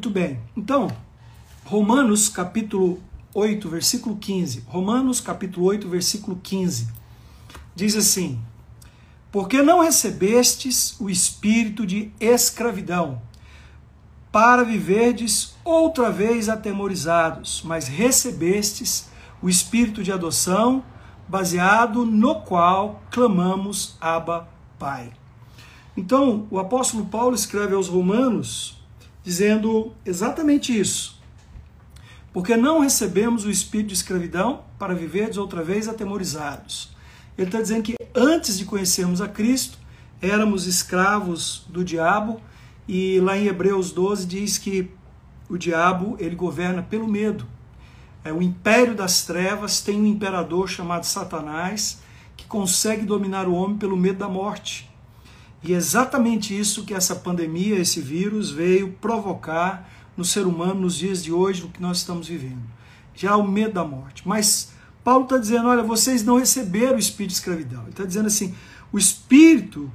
Muito bem. Então, Romanos capítulo 8, versículo 15. Romanos capítulo 8, versículo 15. Diz assim: Porque não recebestes o espírito de escravidão, para viverdes outra vez atemorizados, mas recebestes o espírito de adoção, baseado no qual clamamos Abba, Pai. Então, o apóstolo Paulo escreve aos Romanos dizendo exatamente isso. Porque não recebemos o espírito de escravidão para viverdes outra vez atemorizados. Ele está dizendo que antes de conhecermos a Cristo, éramos escravos do diabo, e lá em Hebreus 12 diz que o diabo ele governa pelo medo. É, o império das trevas tem um imperador chamado Satanás que consegue dominar o homem pelo medo da morte. E é exatamente isso que essa pandemia, esse vírus, veio provocar no ser humano nos dias de hoje, no que nós estamos vivendo. Já o medo da morte. Mas Paulo está dizendo: olha, vocês não receberam o espírito de escravidão. Ele está dizendo assim: o espírito,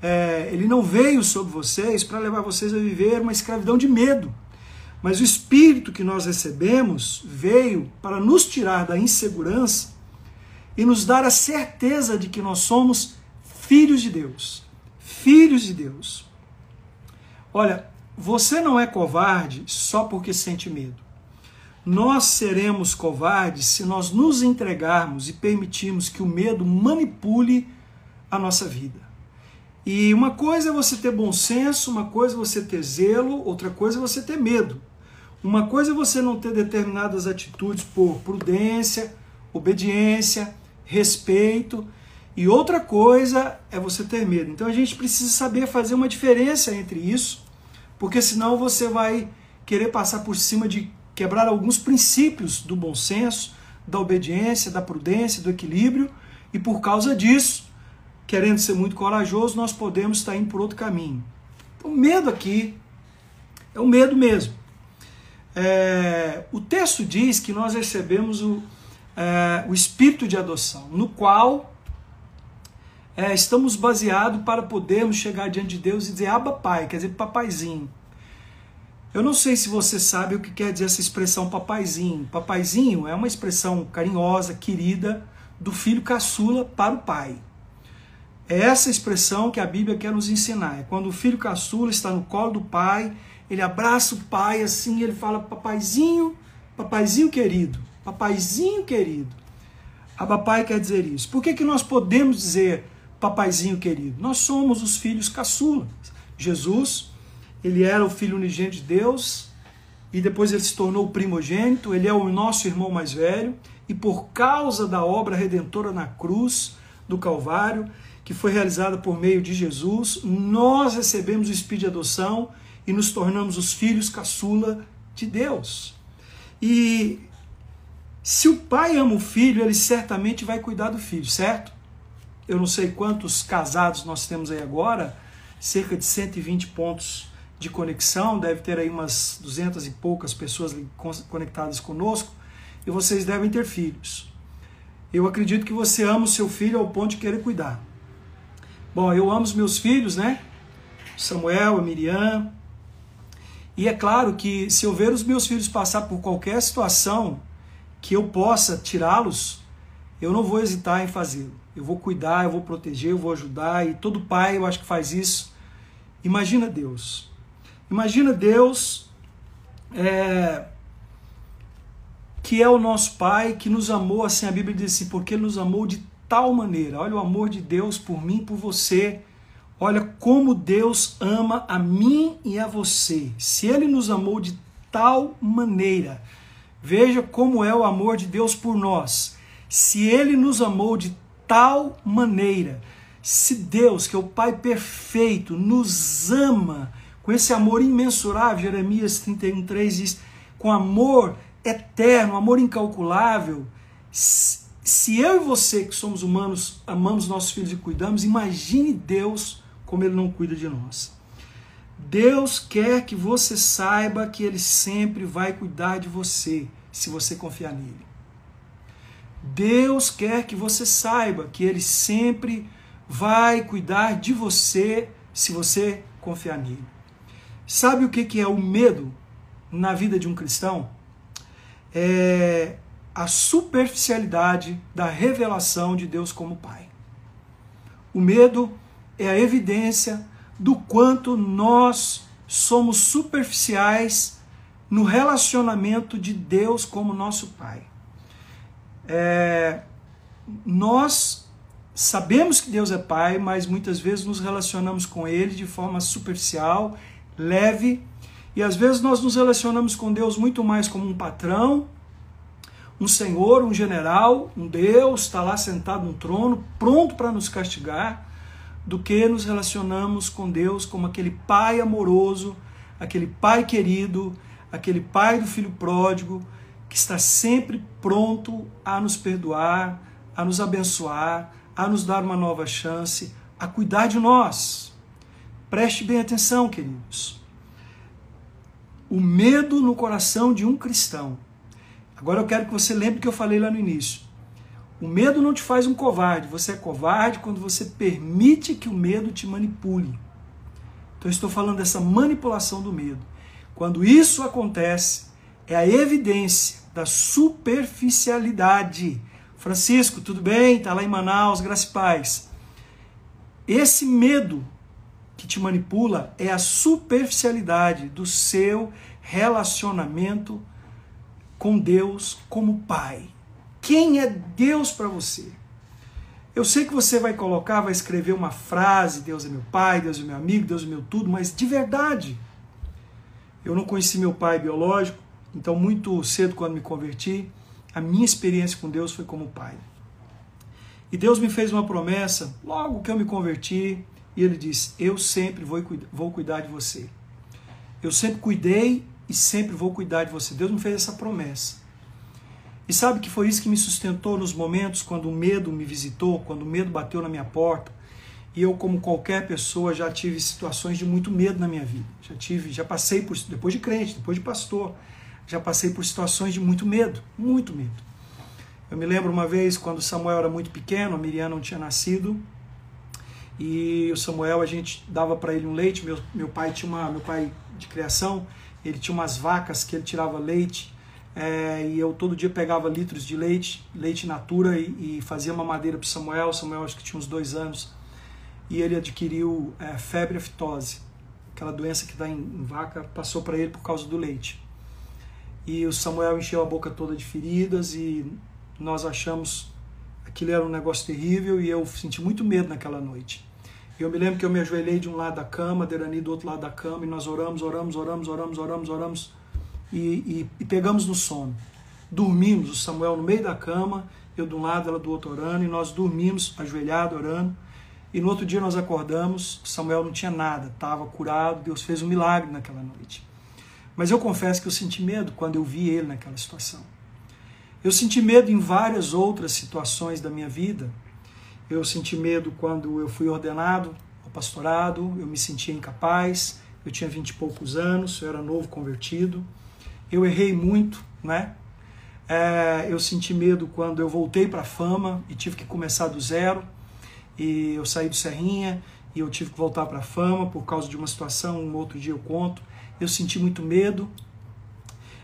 é, ele não veio sobre vocês para levar vocês a viver uma escravidão de medo. Mas o espírito que nós recebemos veio para nos tirar da insegurança e nos dar a certeza de que nós somos filhos de Deus filhos de Deus. Olha, você não é covarde só porque sente medo. Nós seremos covardes se nós nos entregarmos e permitirmos que o medo manipule a nossa vida. E uma coisa é você ter bom senso, uma coisa é você ter zelo, outra coisa é você ter medo. Uma coisa é você não ter determinadas atitudes por prudência, obediência, respeito, e outra coisa é você ter medo. Então a gente precisa saber fazer uma diferença entre isso, porque senão você vai querer passar por cima de quebrar alguns princípios do bom senso, da obediência, da prudência, do equilíbrio, e por causa disso, querendo ser muito corajoso, nós podemos estar indo por outro caminho. Então, o medo aqui é o medo mesmo. É, o texto diz que nós recebemos o, é, o espírito de adoção, no qual é, estamos baseados para podermos chegar diante de Deus e dizer Abba Pai, quer dizer papaizinho. Eu não sei se você sabe o que quer dizer essa expressão papaizinho. Papaizinho é uma expressão carinhosa, querida, do filho caçula para o pai. É essa expressão que a Bíblia quer nos ensinar. É quando o filho caçula está no colo do pai, ele abraça o pai assim, ele fala papaizinho, papaizinho querido, papaizinho querido. Abba Pai quer dizer isso. Por que, que nós podemos dizer papaizinho querido. Nós somos os filhos caçulas. Jesus, ele era o filho unigênito de Deus e depois ele se tornou o primogênito, ele é o nosso irmão mais velho e por causa da obra redentora na cruz do Calvário, que foi realizada por meio de Jesus, nós recebemos o espírito de adoção e nos tornamos os filhos caçula de Deus. E se o pai ama o filho, ele certamente vai cuidar do filho, certo? Eu não sei quantos casados nós temos aí agora, cerca de 120 pontos de conexão, deve ter aí umas 200 e poucas pessoas conectadas conosco, e vocês devem ter filhos. Eu acredito que você ama o seu filho ao ponto de querer cuidar. Bom, eu amo os meus filhos, né? Samuel, a Miriam. E é claro que se eu ver os meus filhos passar por qualquer situação que eu possa tirá-los, eu não vou hesitar em fazê-lo eu vou cuidar, eu vou proteger, eu vou ajudar, e todo pai eu acho que faz isso. Imagina Deus. Imagina Deus é, que é o nosso Pai, que nos amou, assim, a Bíblia diz assim, porque Ele nos amou de tal maneira. Olha o amor de Deus por mim, por você. Olha como Deus ama a mim e a você. Se Ele nos amou de tal maneira, veja como é o amor de Deus por nós. Se Ele nos amou de tal maneira. Se Deus, que é o Pai perfeito, nos ama com esse amor imensurável, Jeremias 31,3 diz, com amor eterno, amor incalculável, se eu e você, que somos humanos, amamos nossos filhos e cuidamos, imagine Deus como Ele não cuida de nós. Deus quer que você saiba que Ele sempre vai cuidar de você, se você confiar nele. Deus quer que você saiba que Ele sempre vai cuidar de você se você confiar nele. Sabe o que é o medo? na vida de um cristão é a superficialidade da revelação de Deus como Pai. O medo é a evidência do quanto nós somos superficiais no relacionamento de Deus como nosso Pai. É, nós sabemos que Deus é Pai, mas muitas vezes nos relacionamos com Ele de forma superficial, leve, e às vezes nós nos relacionamos com Deus muito mais como um patrão, um senhor, um general, um Deus, está lá sentado no trono, pronto para nos castigar, do que nos relacionamos com Deus como aquele pai amoroso, aquele pai querido, aquele pai do filho pródigo, que está sempre pronto a nos perdoar, a nos abençoar, a nos dar uma nova chance, a cuidar de nós. Preste bem atenção, queridos. O medo no coração de um cristão. Agora eu quero que você lembre que eu falei lá no início. O medo não te faz um covarde. Você é covarde quando você permite que o medo te manipule. Então eu estou falando dessa manipulação do medo. Quando isso acontece, é a evidência da superficialidade Francisco, tudo bem? Está lá em Manaus, graças paz. Esse medo que te manipula é a superficialidade do seu relacionamento com Deus como Pai. Quem é Deus para você? Eu sei que você vai colocar, vai escrever uma frase: Deus é meu pai, Deus é meu amigo, Deus é meu tudo, mas de verdade. Eu não conheci meu pai biológico, então muito cedo quando me converti, a minha experiência com Deus foi como pai. E Deus me fez uma promessa logo que eu me converti, e Ele disse: Eu sempre vou, vou cuidar de você. Eu sempre cuidei e sempre vou cuidar de você. Deus me fez essa promessa. E sabe que foi isso que me sustentou nos momentos quando o medo me visitou, quando o medo bateu na minha porta. E eu, como qualquer pessoa, já tive situações de muito medo na minha vida. Já tive, já passei por depois de crente, depois de pastor, já passei por situações de muito medo, muito medo. Eu me lembro uma vez quando Samuel era muito pequeno, a Miriam não tinha nascido, e o Samuel a gente dava para ele um leite. Meu, meu pai tinha uma, meu pai de criação, ele tinha umas vacas que ele tirava leite, é, e eu todo dia pegava litros de leite, leite natura, e, e fazia uma madeira para Samuel. Samuel acho que tinha uns dois anos, e ele adquiriu é, febre aftosa, aquela doença que dá em, em vaca, passou para ele por causa do leite. E o Samuel encheu a boca toda de feridas e nós achamos aquilo era um negócio terrível e eu senti muito medo naquela noite. Eu me lembro que eu me ajoelhei de um lado da cama, Derani do outro lado da cama, e nós oramos, oramos, oramos, oramos, oramos, oramos, e, e, e, pegamos no sono. Dormimos, o Samuel no meio da cama, eu de um lado, ela do outro orando, e nós dormimos, ajoelhado, orando. E no outro dia nós acordamos, Samuel não tinha nada, estava curado, Deus fez um milagre naquela noite. Mas eu confesso que eu senti medo quando eu vi ele naquela situação. Eu senti medo em várias outras situações da minha vida. Eu senti medo quando eu fui ordenado ao pastorado, eu me sentia incapaz, eu tinha vinte e poucos anos, eu era novo convertido. Eu errei muito, né? É, eu senti medo quando eu voltei para a fama e tive que começar do zero. E eu saí do Serrinha e eu tive que voltar para a fama por causa de uma situação, um outro dia eu conto eu senti muito medo.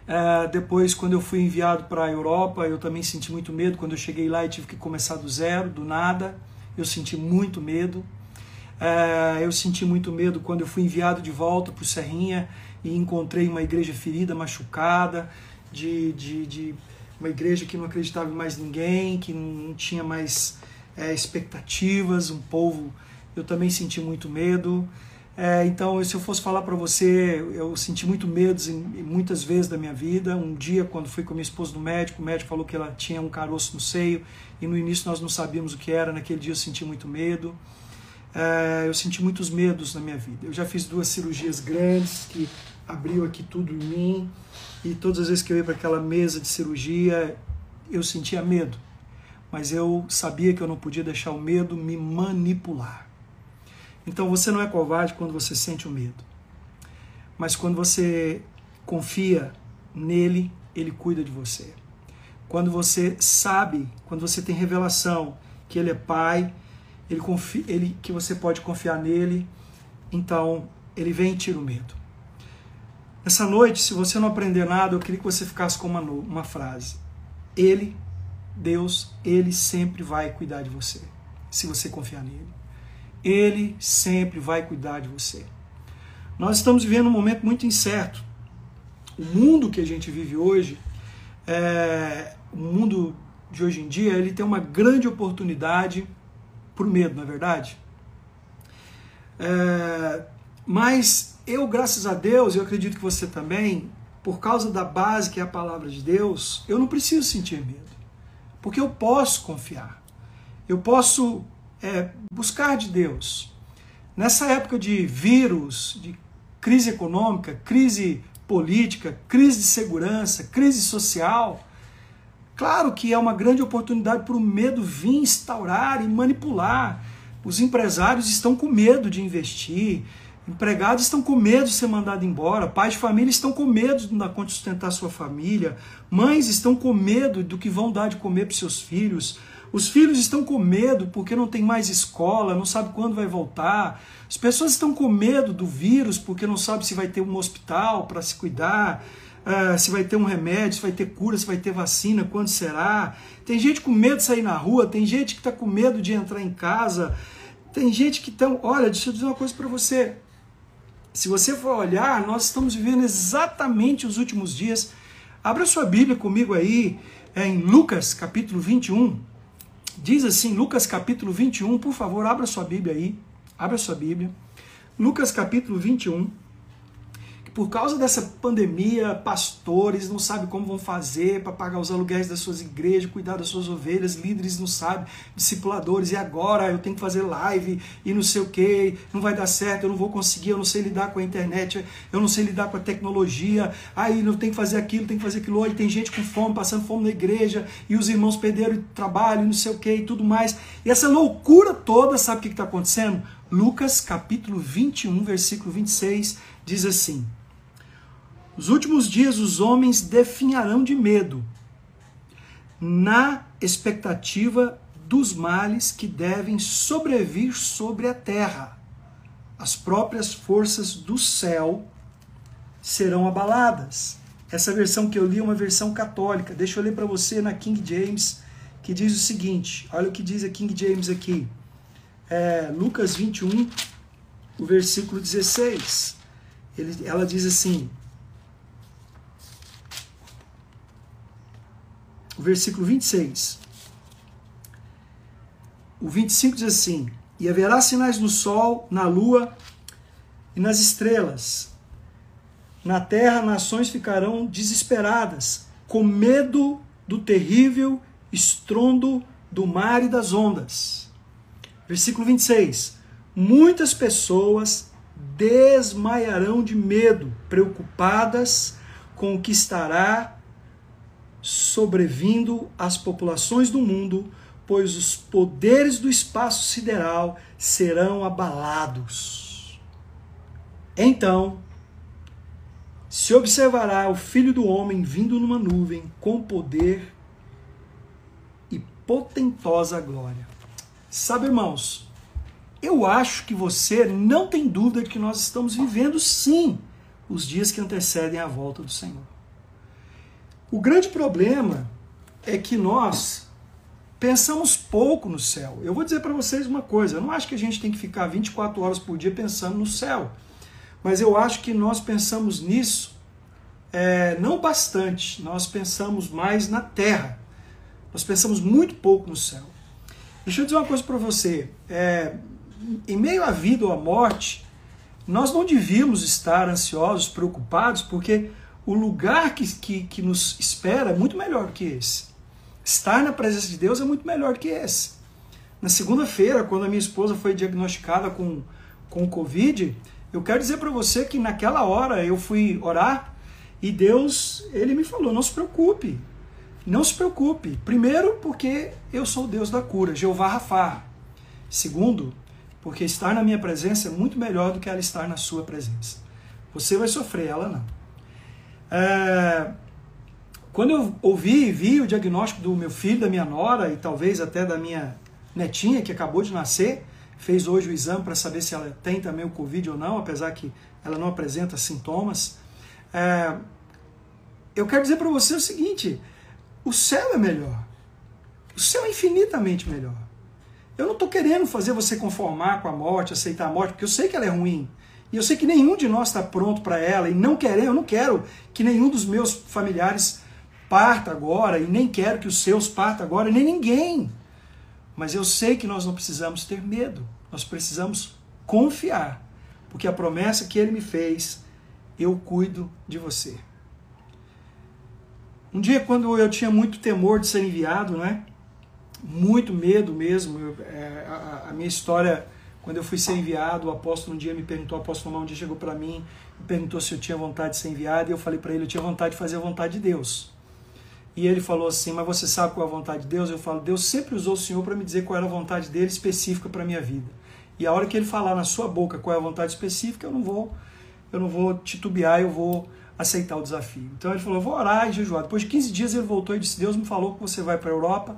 É, depois, quando eu fui enviado para a Europa, eu também senti muito medo. Quando eu cheguei lá e tive que começar do zero, do nada, eu senti muito medo. É, eu senti muito medo quando eu fui enviado de volta para o Serrinha e encontrei uma igreja ferida, machucada, de, de, de uma igreja que não acreditava em mais ninguém, que não tinha mais é, expectativas, um povo. Eu também senti muito medo. É, então, se eu fosse falar para você, eu senti muito medo muitas vezes da minha vida. Um dia, quando fui com minha esposa no médico, o médico falou que ela tinha um caroço no seio e no início nós não sabíamos o que era. Naquele dia eu senti muito medo. É, eu senti muitos medos na minha vida. Eu já fiz duas cirurgias grandes que abriu aqui tudo em mim e todas as vezes que eu ia para aquela mesa de cirurgia eu sentia medo, mas eu sabia que eu não podia deixar o medo me manipular. Então você não é covarde quando você sente o medo. Mas quando você confia nele, ele cuida de você. Quando você sabe, quando você tem revelação que ele é pai, ele, confia, ele que você pode confiar nele, então ele vem e tira o medo. Essa noite, se você não aprender nada, eu queria que você ficasse com uma, uma frase. Ele, Deus, Ele sempre vai cuidar de você, se você confiar nele. Ele sempre vai cuidar de você. Nós estamos vivendo um momento muito incerto. O mundo que a gente vive hoje, é, o mundo de hoje em dia, ele tem uma grande oportunidade por medo, não é verdade? É, mas eu, graças a Deus, eu acredito que você também, por causa da base que é a palavra de Deus, eu não preciso sentir medo. Porque eu posso confiar. Eu posso é, buscar de Deus. Nessa época de vírus, de crise econômica, crise política, crise de segurança, crise social, claro que é uma grande oportunidade para o medo vir instaurar e manipular. Os empresários estão com medo de investir, Empregados estão com medo de ser mandado embora, pais de família estão com medo de não dar conta de sustentar sua família, mães estão com medo do que vão dar de comer para seus filhos, os filhos estão com medo porque não tem mais escola, não sabe quando vai voltar, as pessoas estão com medo do vírus porque não sabe se vai ter um hospital para se cuidar, uh, se vai ter um remédio, se vai ter cura, se vai ter vacina, quando será. Tem gente com medo de sair na rua, tem gente que está com medo de entrar em casa, tem gente que estão. Olha, deixa eu dizer uma coisa para você se você for olhar, nós estamos vivendo exatamente os últimos dias. Abra sua Bíblia comigo aí, é em Lucas capítulo 21. Diz assim, Lucas capítulo 21, por favor, abra sua Bíblia aí. Abra sua Bíblia. Lucas capítulo 21 por causa dessa pandemia, pastores não sabem como vão fazer para pagar os aluguéis das suas igrejas, cuidar das suas ovelhas, líderes não sabem, discipuladores, e agora eu tenho que fazer live e não sei o que, não vai dar certo, eu não vou conseguir, eu não sei lidar com a internet, eu não sei lidar com a tecnologia, aí não tem que fazer aquilo, tem que fazer aquilo, e tem gente com fome, passando fome na igreja, e os irmãos perderam o trabalho, não sei o que e tudo mais. E essa loucura toda, sabe o que está acontecendo? Lucas capítulo 21, versículo 26, diz assim: nos últimos dias os homens definharão de medo, na expectativa dos males que devem sobrevir sobre a terra. As próprias forças do céu serão abaladas. Essa versão que eu li é uma versão católica. Deixa eu ler para você na King James, que diz o seguinte: olha o que diz a King James aqui. É, Lucas 21, o versículo 16. Ele, ela diz assim: o versículo 26. O 25 diz assim: E haverá sinais no sol, na lua e nas estrelas. Na terra, nações ficarão desesperadas, com medo do terrível estrondo do mar e das ondas. Versículo 26. Muitas pessoas desmaiarão de medo, preocupadas com o que estará sobrevindo às populações do mundo, pois os poderes do espaço sideral serão abalados. Então, se observará o Filho do Homem vindo numa nuvem com poder e potentosa glória. Sabe, irmãos, eu acho que você não tem dúvida de que nós estamos vivendo sim os dias que antecedem a volta do Senhor. O grande problema é que nós pensamos pouco no céu. Eu vou dizer para vocês uma coisa: eu não acho que a gente tem que ficar 24 horas por dia pensando no céu, mas eu acho que nós pensamos nisso é, não bastante. Nós pensamos mais na terra. Nós pensamos muito pouco no céu. Deixa eu dizer uma coisa para você: é, em meio à vida ou à morte, nós não devíamos estar ansiosos, preocupados, porque o lugar que, que, que nos espera é muito melhor que esse. Estar na presença de Deus é muito melhor que esse. Na segunda-feira, quando a minha esposa foi diagnosticada com, com Covid, eu quero dizer para você que naquela hora eu fui orar e Deus, ele me falou: não se preocupe, não se preocupe. Primeiro, porque eu sou o Deus da cura, Jeová Rafa. Segundo, porque estar na minha presença é muito melhor do que ela estar na sua presença. Você vai sofrer, ela não. É, quando eu ouvi e vi o diagnóstico do meu filho, da minha nora e talvez até da minha netinha que acabou de nascer, fez hoje o exame para saber se ela tem também o Covid ou não, apesar que ela não apresenta sintomas. É, eu quero dizer para você o seguinte: o céu é melhor. O céu é infinitamente melhor. Eu não estou querendo fazer você conformar com a morte, aceitar a morte, porque eu sei que ela é ruim. E eu sei que nenhum de nós está pronto para ela. E não quero, eu não quero que nenhum dos meus familiares parta agora. E nem quero que os seus parta agora, nem ninguém. Mas eu sei que nós não precisamos ter medo. Nós precisamos confiar. Porque a promessa que ele me fez, eu cuido de você. Um dia, quando eu tinha muito temor de ser enviado, né? muito medo mesmo. Eu, é, a, a, minha história, quando eu fui ser enviado, o apóstolo um dia me perguntou, o apóstolo Tomás um dia chegou para mim e perguntou se eu tinha vontade de ser enviado, e eu falei para ele, eu tinha vontade de fazer a vontade de Deus. E ele falou assim, mas você sabe qual é a vontade de Deus? Eu falo, Deus sempre usou o Senhor para me dizer qual era a vontade dele específica para minha vida. E a hora que ele falar na sua boca qual é a vontade específica, eu não vou, eu não vou titubear, eu vou aceitar o desafio. Então ele falou, vou orar e jejuar. Depois de 15 dias ele voltou e disse, Deus me falou que você vai para a Europa,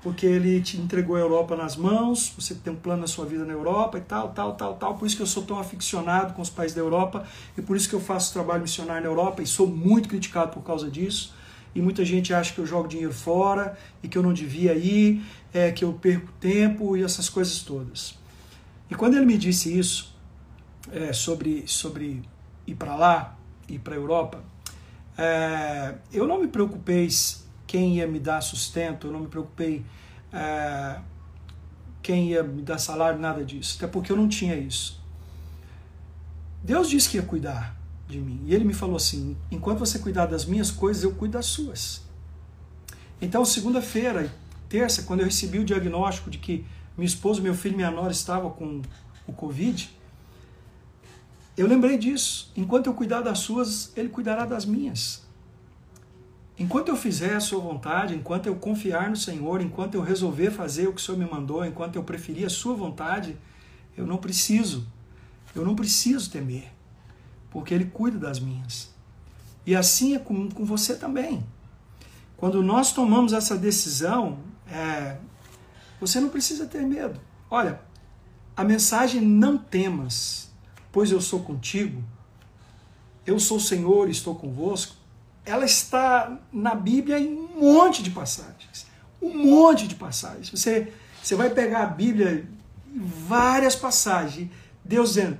porque ele te entregou a Europa nas mãos, você tem um plano na sua vida na Europa e tal, tal, tal, tal. Por isso que eu sou tão aficionado com os países da Europa e por isso que eu faço trabalho missionário na Europa e sou muito criticado por causa disso. E muita gente acha que eu jogo dinheiro fora e que eu não devia ir, é, que eu perco tempo e essas coisas todas. E quando ele me disse isso, é, sobre, sobre ir para lá, ir para a Europa, é, eu não me preocupei quem ia me dar sustento, eu não me preocupei é, quem ia me dar salário, nada disso, até porque eu não tinha isso. Deus disse que ia cuidar de mim, e Ele me falou assim: enquanto você cuidar das minhas coisas, eu cuido das suas. Então, segunda-feira, terça, quando eu recebi o diagnóstico de que minha esposa, meu filho e minha nora estavam com o Covid, eu lembrei disso. Enquanto eu cuidar das suas, Ele cuidará das minhas. Enquanto eu fizer a sua vontade, enquanto eu confiar no Senhor, enquanto eu resolver fazer o que o Senhor me mandou, enquanto eu preferir a sua vontade, eu não preciso, eu não preciso temer, porque Ele cuida das minhas. E assim é com, com você também. Quando nós tomamos essa decisão, é, você não precisa ter medo. Olha, a mensagem não temas pois eu sou contigo, eu sou o Senhor estou convosco, ela está na Bíblia em um monte de passagens. Um monte de passagens. Você, você vai pegar a Bíblia em várias passagens, Deus dizendo: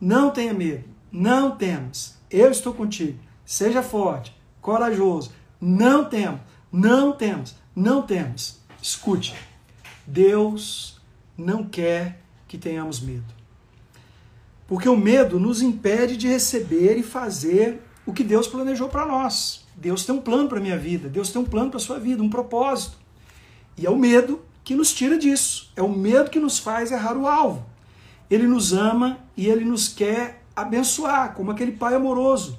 não tenha medo, não temas, eu estou contigo, seja forte, corajoso, não temas, não temas, não temas. Escute, Deus não quer que tenhamos medo. Porque o medo nos impede de receber e fazer o que Deus planejou para nós. Deus tem um plano para a minha vida, Deus tem um plano para a sua vida, um propósito. E é o medo que nos tira disso. É o medo que nos faz errar o alvo. Ele nos ama e ele nos quer abençoar, como aquele pai amoroso.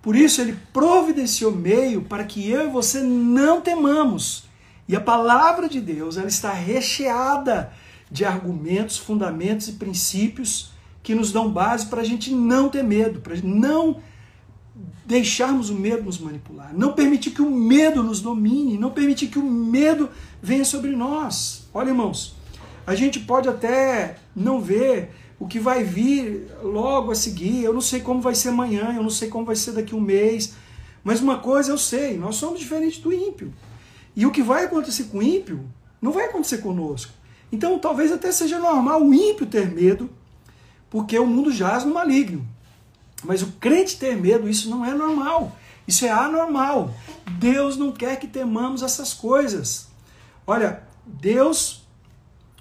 Por isso ele providenciou meio para que eu e você não temamos. E a palavra de Deus, ela está recheada de argumentos, fundamentos e princípios que nos dão base para a gente não ter medo, para não deixarmos o medo nos manipular, não permitir que o medo nos domine, não permitir que o medo venha sobre nós. Olha, irmãos, a gente pode até não ver o que vai vir logo a seguir, eu não sei como vai ser amanhã, eu não sei como vai ser daqui a um mês, mas uma coisa eu sei, nós somos diferentes do ímpio. E o que vai acontecer com o ímpio não vai acontecer conosco. Então talvez até seja normal o ímpio ter medo, porque o mundo jaz no maligno. Mas o crente ter medo, isso não é normal. Isso é anormal. Deus não quer que temamos essas coisas. Olha, Deus,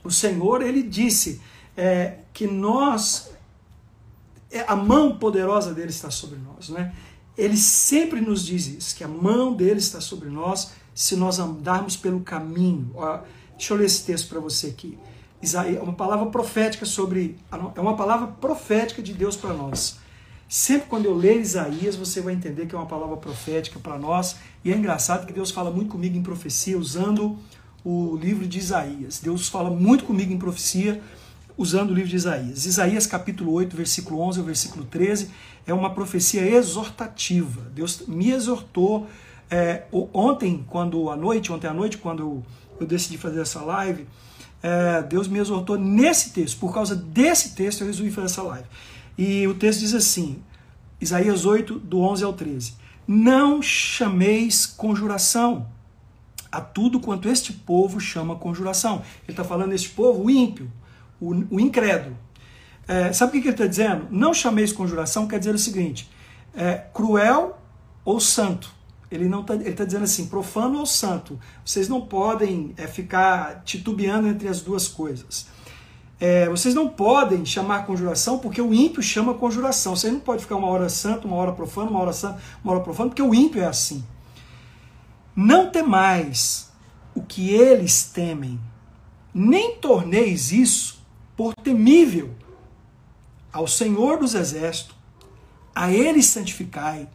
o Senhor, ele disse é, que nós, é, a mão poderosa dele está sobre nós, né? Ele sempre nos diz isso, que a mão dele está sobre nós se nós andarmos pelo caminho. Ó, deixa eu ler esse texto para você aqui. Isaías, é uma palavra profética sobre. É uma palavra profética de Deus para nós. Sempre quando eu ler Isaías, você vai entender que é uma palavra profética para nós. E é engraçado que Deus fala muito comigo em profecia usando o livro de Isaías. Deus fala muito comigo em profecia usando o livro de Isaías. Isaías capítulo 8, versículo 11 ao versículo 13 é uma profecia exortativa. Deus me exortou é, ontem, quando à noite, ontem à noite, quando eu decidi fazer essa live, é, Deus me exortou nesse texto. Por causa desse texto, eu resolvi fazer essa live. E o texto diz assim: Isaías 8, do 11 ao 13. Não chameis conjuração a tudo quanto este povo chama conjuração. Ele está falando este povo, o ímpio, o, o incrédulo. É, sabe o que ele está dizendo? Não chameis conjuração quer dizer o seguinte: é, cruel ou santo. Ele não tá, está dizendo assim, profano ou santo. Vocês não podem é, ficar titubeando entre as duas coisas. É, vocês não podem chamar conjuração porque o ímpio chama conjuração. Vocês não podem ficar uma hora santo, uma hora profano, uma hora santo, uma hora profano, porque o ímpio é assim. Não temais o que eles temem, nem torneis isso por temível. Ao Senhor dos Exércitos, a Ele santificai,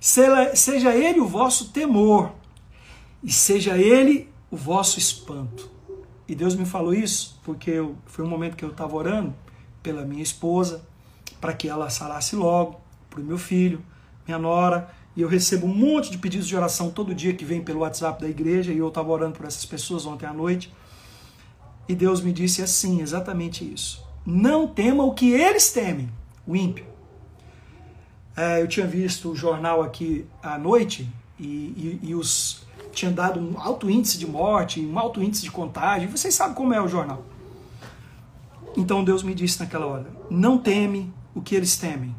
seja Ele o vosso temor, e seja Ele o vosso espanto. E Deus me falou isso porque eu, foi um momento que eu estava orando pela minha esposa, para que ela sarasse logo, para o meu filho, minha nora, e eu recebo um monte de pedidos de oração todo dia que vem pelo WhatsApp da igreja, e eu estava orando por essas pessoas ontem à noite. E Deus me disse assim, exatamente isso. Não tema o que eles temem, o ímpio. É, eu tinha visto o jornal aqui à noite e, e, e os tinha dado um alto índice de morte, um alto índice de contágio. Vocês sabem como é o jornal. Então Deus me disse naquela hora: não teme o que eles temem.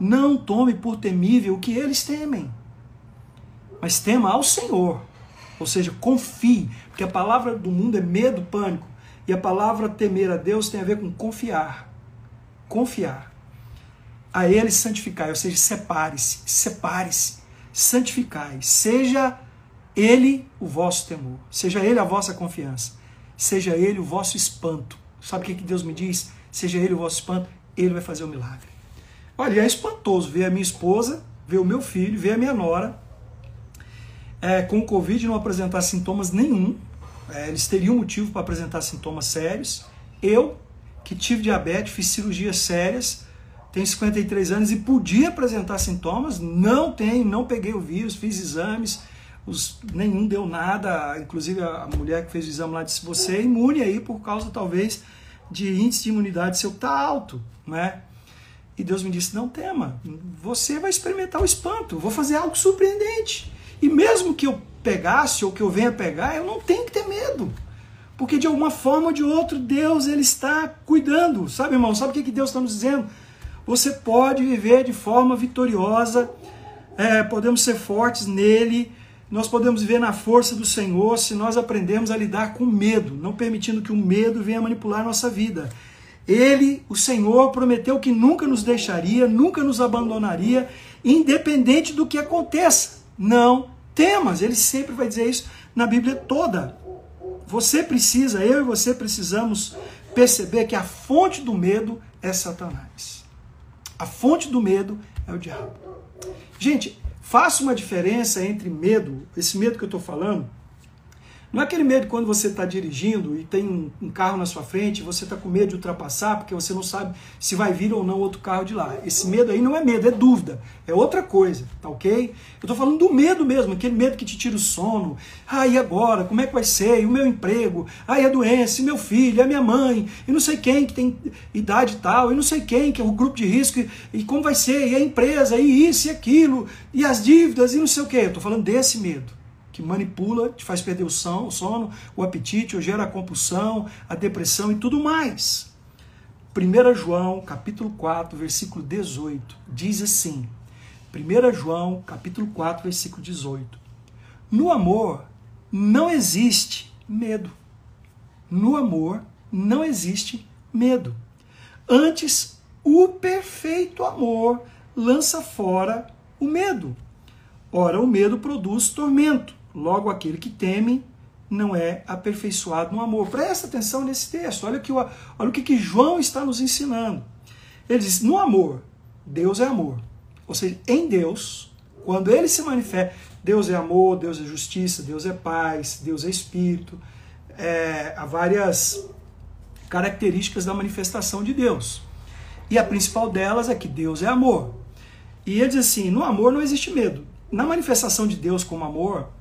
Não tome por temível o que eles temem. Mas tema ao Senhor. Ou seja, confie. Porque a palavra do mundo é medo, pânico. E a palavra temer a Deus tem a ver com confiar. Confiar. A Ele santificar. Ou seja, separe-se. Separe-se. Santificai. Seja Ele o vosso temor. Seja Ele a vossa confiança. Seja Ele o vosso espanto. Sabe o que Deus me diz? Seja Ele o vosso espanto. Ele vai fazer o milagre. Olha, é espantoso ver a minha esposa, ver o meu filho, ver a minha nora é, com o Covid não apresentar sintomas nenhum. É, eles teriam motivo para apresentar sintomas sérios. Eu, que tive diabetes, fiz cirurgias sérias, tenho 53 anos e podia apresentar sintomas, não tenho, não peguei o vírus, fiz exames, os, nenhum deu nada. Inclusive a mulher que fez o exame lá disse: você é imune aí por causa talvez de índice de imunidade seu que está alto, né? E Deus me disse: não tema, você vai experimentar o espanto, vou fazer algo surpreendente. E mesmo que eu pegasse ou que eu venha pegar, eu não tenho que ter medo. Porque de alguma forma ou de outra, Deus ele está cuidando. Sabe, irmão? Sabe o que Deus está nos dizendo? Você pode viver de forma vitoriosa, é, podemos ser fortes nele, nós podemos viver na força do Senhor se nós aprendermos a lidar com medo, não permitindo que o medo venha manipular nossa vida. Ele, o Senhor, prometeu que nunca nos deixaria, nunca nos abandonaria, independente do que aconteça. Não temas, ele sempre vai dizer isso na Bíblia toda. Você precisa, eu e você precisamos perceber que a fonte do medo é Satanás. A fonte do medo é o diabo. Gente, faça uma diferença entre medo, esse medo que eu estou falando, não é aquele medo quando você está dirigindo e tem um, um, carro na sua frente, você está com medo de ultrapassar porque você não sabe se vai vir ou não outro carro de lá. Esse medo aí não é medo, é dúvida, é outra coisa, tá ok? Eu estou falando do medo mesmo, aquele medo que te tira o sono. Ah, e agora? Como é que vai ser? E o meu emprego? Ah, e a doença? E meu filho? E a minha mãe? E não sei quem que tem idade tal? E não sei quem que é o grupo de risco? E, e como vai ser? E a empresa? E isso e aquilo? E as dívidas? E não sei o que. Eu estou falando desse medo que manipula, te faz perder o sono, o apetite, ou gera a compulsão, a depressão e tudo mais. 1 João, capítulo 4, versículo 18, diz assim: 1 João, capítulo 4, versículo 18. No amor não existe medo. No amor não existe medo. Antes, o perfeito amor lança fora o medo. Ora, o medo produz tormento. Logo, aquele que teme não é aperfeiçoado no amor. Presta atenção nesse texto. Olha, que, olha o que, que João está nos ensinando. Ele diz: no amor, Deus é amor. Ou seja, em Deus, quando ele se manifesta, Deus é amor, Deus é justiça, Deus é paz, Deus é espírito. É, há várias características da manifestação de Deus. E a principal delas é que Deus é amor. E ele diz assim: no amor não existe medo. Na manifestação de Deus como amor,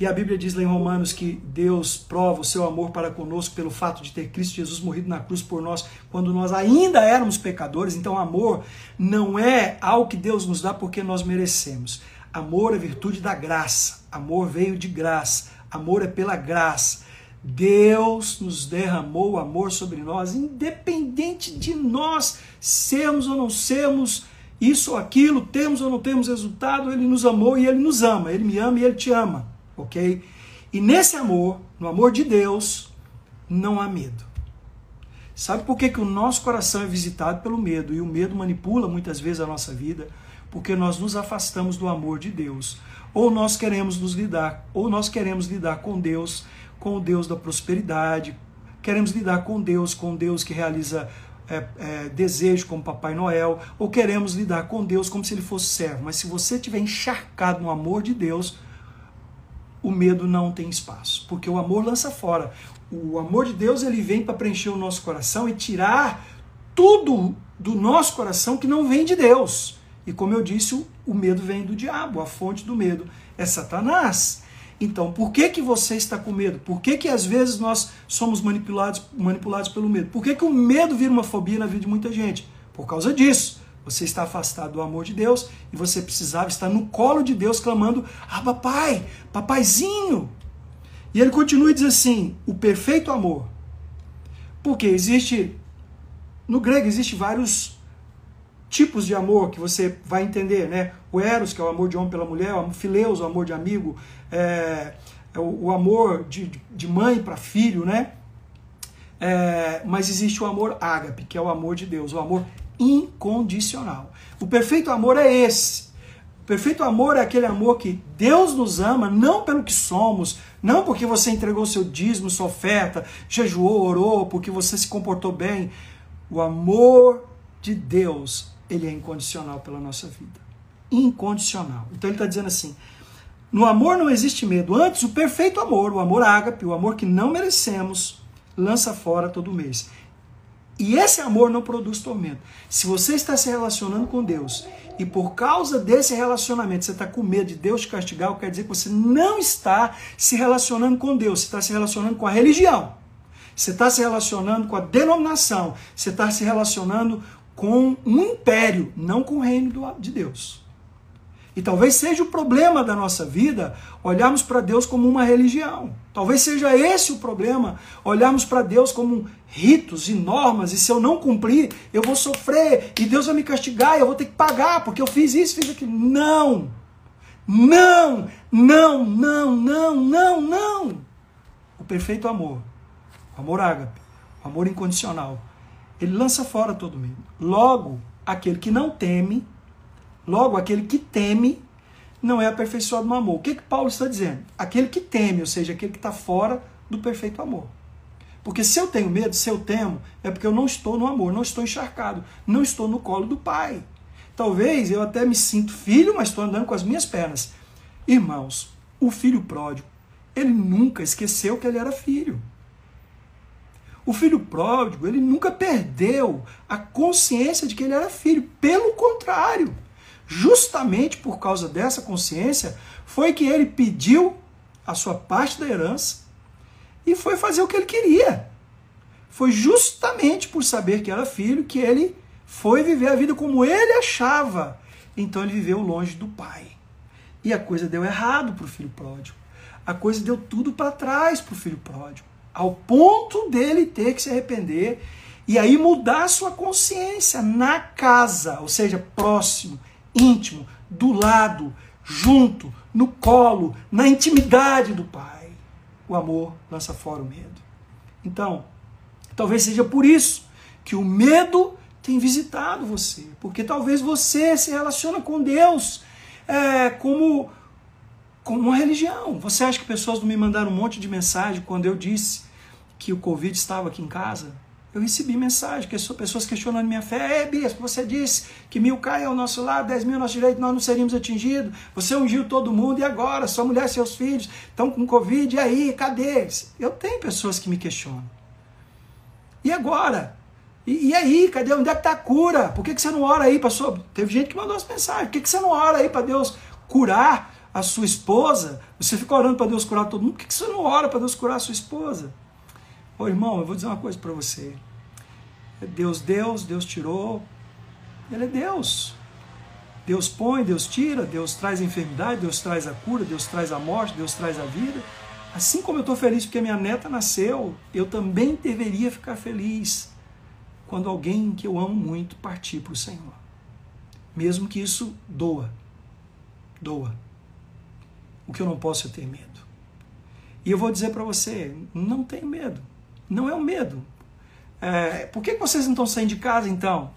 E a Bíblia diz lá em Romanos que Deus prova o seu amor para conosco pelo fato de ter Cristo Jesus morrido na cruz por nós quando nós ainda éramos pecadores. Então, amor não é algo que Deus nos dá porque nós merecemos. Amor é virtude da graça. Amor veio de graça. Amor é pela graça. Deus nos derramou o amor sobre nós, independente de nós sermos ou não sermos isso ou aquilo, temos ou não temos resultado, Ele nos amou e Ele nos ama. Ele me ama e Ele te ama ok? E nesse amor, no amor de Deus, não há medo. Sabe por que, que o nosso coração é visitado pelo medo? E o medo manipula muitas vezes a nossa vida? Porque nós nos afastamos do amor de Deus. Ou nós queremos nos lidar, ou nós queremos lidar com Deus, com o Deus da prosperidade, queremos lidar com Deus, com Deus que realiza é, é, desejo como Papai Noel, ou queremos lidar com Deus como se ele fosse servo. Mas se você estiver encharcado no amor de Deus, o medo não tem espaço, porque o amor lança fora. O amor de Deus ele vem para preencher o nosso coração e tirar tudo do nosso coração que não vem de Deus. E como eu disse, o medo vem do diabo, a fonte do medo é Satanás. Então, por que que você está com medo? Por que que às vezes nós somos manipulados, manipulados pelo medo? Por que que o medo vira uma fobia na vida de muita gente? Por causa disso. Você está afastado do amor de Deus e você precisava estar no colo de Deus clamando: Ah, papai, papaizinho. E ele continua e diz assim: o perfeito amor. Porque existe, no grego, existe vários tipos de amor que você vai entender, né? O eros, que é o amor de homem pela mulher, o fileus, o amor de amigo, é, é o, amor de, de mãe para filho, né? É, mas existe o amor ágape, que é o amor de Deus, o amor incondicional. O perfeito amor é esse. O perfeito amor é aquele amor que Deus nos ama não pelo que somos, não porque você entregou seu dízimo, sua oferta, jejuou, orou, porque você se comportou bem. O amor de Deus, ele é incondicional pela nossa vida. Incondicional. Então ele está dizendo assim: no amor não existe medo. Antes, o perfeito amor, o amor ágape, o amor que não merecemos, lança fora todo mês. E esse amor não produz tormento. Se você está se relacionando com Deus e por causa desse relacionamento você está com medo de Deus te castigar, quer dizer que você não está se relacionando com Deus, você está se relacionando com a religião. Você está se relacionando com a denominação, você está se relacionando com um império, não com o reino de Deus. E talvez seja o problema da nossa vida olharmos para Deus como uma religião. Talvez seja esse o problema, olharmos para Deus como ritos e normas, e se eu não cumprir, eu vou sofrer, e Deus vai me castigar, eu vou ter que pagar, porque eu fiz isso, fiz aquilo. Não! Não! Não, não, não, não, não! O perfeito amor, o amor ágape, o amor incondicional, ele lança fora todo medo. Logo, aquele que não teme, Logo, aquele que teme não é aperfeiçoado no amor. O que, que Paulo está dizendo? Aquele que teme, ou seja, aquele que está fora do perfeito amor. Porque se eu tenho medo, se eu temo, é porque eu não estou no amor, não estou encharcado, não estou no colo do Pai. Talvez eu até me sinto filho, mas estou andando com as minhas pernas. Irmãos, o filho pródigo, ele nunca esqueceu que ele era filho. O filho pródigo, ele nunca perdeu a consciência de que ele era filho. Pelo contrário, justamente por causa dessa consciência, foi que ele pediu a sua parte da herança e foi fazer o que ele queria. Foi justamente por saber que era filho que ele foi viver a vida como ele achava. Então ele viveu longe do pai. E a coisa deu errado para o filho pródigo. A coisa deu tudo para trás para o filho pródigo. Ao ponto dele ter que se arrepender e aí mudar sua consciência na casa, ou seja, próximo, íntimo, do lado, junto, no colo, na intimidade do Pai. O amor lança fora o medo. Então, talvez seja por isso que o medo tem visitado você, porque talvez você se relaciona com Deus é, como, como uma religião. Você acha que pessoas não me mandaram um monte de mensagem quando eu disse que o Covid estava aqui em casa? Eu recebi mensagem, que pessoas questionando minha fé. É, bispo, você disse que mil cai ao nosso lado, dez mil ao nosso direito, nós não seríamos atingidos. Você ungiu todo mundo e agora? Sua mulher e seus filhos estão com Covid, e aí? Cadê eles? Eu tenho pessoas que me questionam. E agora? E, e aí? Cadê? Onde é que está a cura? Por que, que você não ora aí, pastor? Teve gente que mandou as mensagens. Por que, que você não ora aí para Deus curar a sua esposa, você fica orando para Deus curar todo mundo, por que você não ora para Deus curar a sua esposa? Ô irmão, eu vou dizer uma coisa para você. Deus Deus, Deus tirou, Ele é Deus. Deus põe, Deus tira, Deus traz a enfermidade, Deus traz a cura, Deus traz a morte, Deus traz a vida. Assim como eu estou feliz porque minha neta nasceu, eu também deveria ficar feliz quando alguém que eu amo muito partir para o Senhor. Mesmo que isso doa. Doa. O que eu não posso é ter medo. E eu vou dizer para você: não tem medo. Não é o medo. É, por que vocês não estão saindo de casa então?